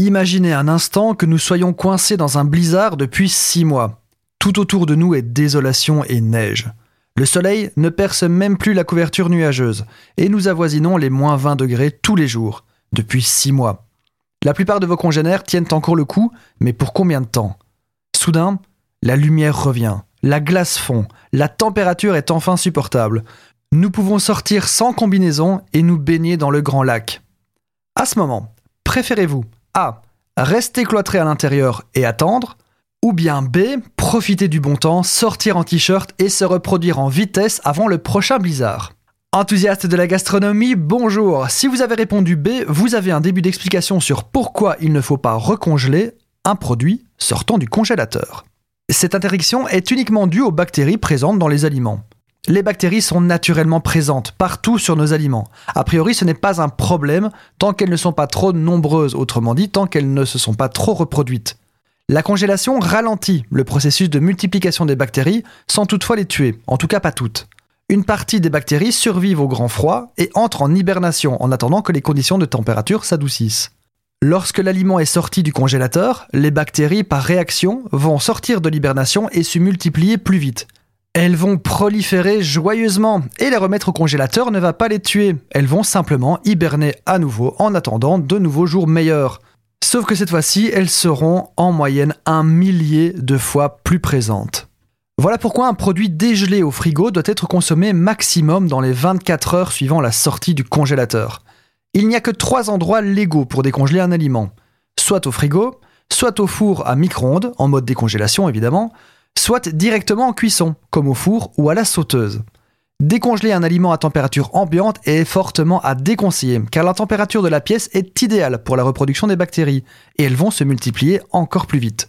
Imaginez un instant que nous soyons coincés dans un blizzard depuis six mois. Tout autour de nous est désolation et neige. Le soleil ne perce même plus la couverture nuageuse, et nous avoisinons les moins 20 degrés tous les jours, depuis six mois. La plupart de vos congénères tiennent encore le coup, mais pour combien de temps? Soudain, la lumière revient, la glace fond, la température est enfin supportable. Nous pouvons sortir sans combinaison et nous baigner dans le grand lac. À ce moment, préférez-vous A. Rester cloîtré à l'intérieur et attendre ou bien B. Profiter du bon temps, sortir en t-shirt et se reproduire en vitesse avant le prochain blizzard Enthousiaste de la gastronomie, bonjour. Si vous avez répondu B, vous avez un début d'explication sur pourquoi il ne faut pas recongeler un produit sortant du congélateur. Cette interdiction est uniquement due aux bactéries présentes dans les aliments. Les bactéries sont naturellement présentes partout sur nos aliments. A priori, ce n'est pas un problème tant qu'elles ne sont pas trop nombreuses, autrement dit, tant qu'elles ne se sont pas trop reproduites. La congélation ralentit le processus de multiplication des bactéries sans toutefois les tuer, en tout cas pas toutes. Une partie des bactéries survivent au grand froid et entrent en hibernation en attendant que les conditions de température s'adoucissent. Lorsque l'aliment est sorti du congélateur, les bactéries, par réaction, vont sortir de l'hibernation et se multiplier plus vite. Elles vont proliférer joyeusement et les remettre au congélateur ne va pas les tuer. Elles vont simplement hiberner à nouveau en attendant de nouveaux jours meilleurs. Sauf que cette fois-ci, elles seront en moyenne un millier de fois plus présentes. Voilà pourquoi un produit dégelé au frigo doit être consommé maximum dans les 24 heures suivant la sortie du congélateur. Il n'y a que trois endroits légaux pour décongeler un aliment. Soit au frigo, soit au four à micro-ondes, en mode décongélation évidemment, soit directement en cuisson, comme au four ou à la sauteuse. Décongeler un aliment à température ambiante est fortement à déconseiller, car la température de la pièce est idéale pour la reproduction des bactéries, et elles vont se multiplier encore plus vite.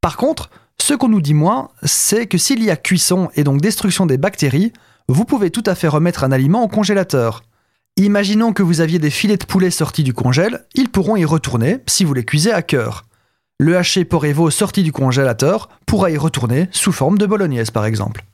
Par contre, ce qu'on nous dit moins, c'est que s'il y a cuisson et donc destruction des bactéries, vous pouvez tout à fait remettre un aliment au congélateur. Imaginons que vous aviez des filets de poulet sortis du congèle, ils pourront y retourner si vous les cuisez à cœur. Le haché Porevo sorti du congélateur pourra y retourner sous forme de bolognaise par exemple.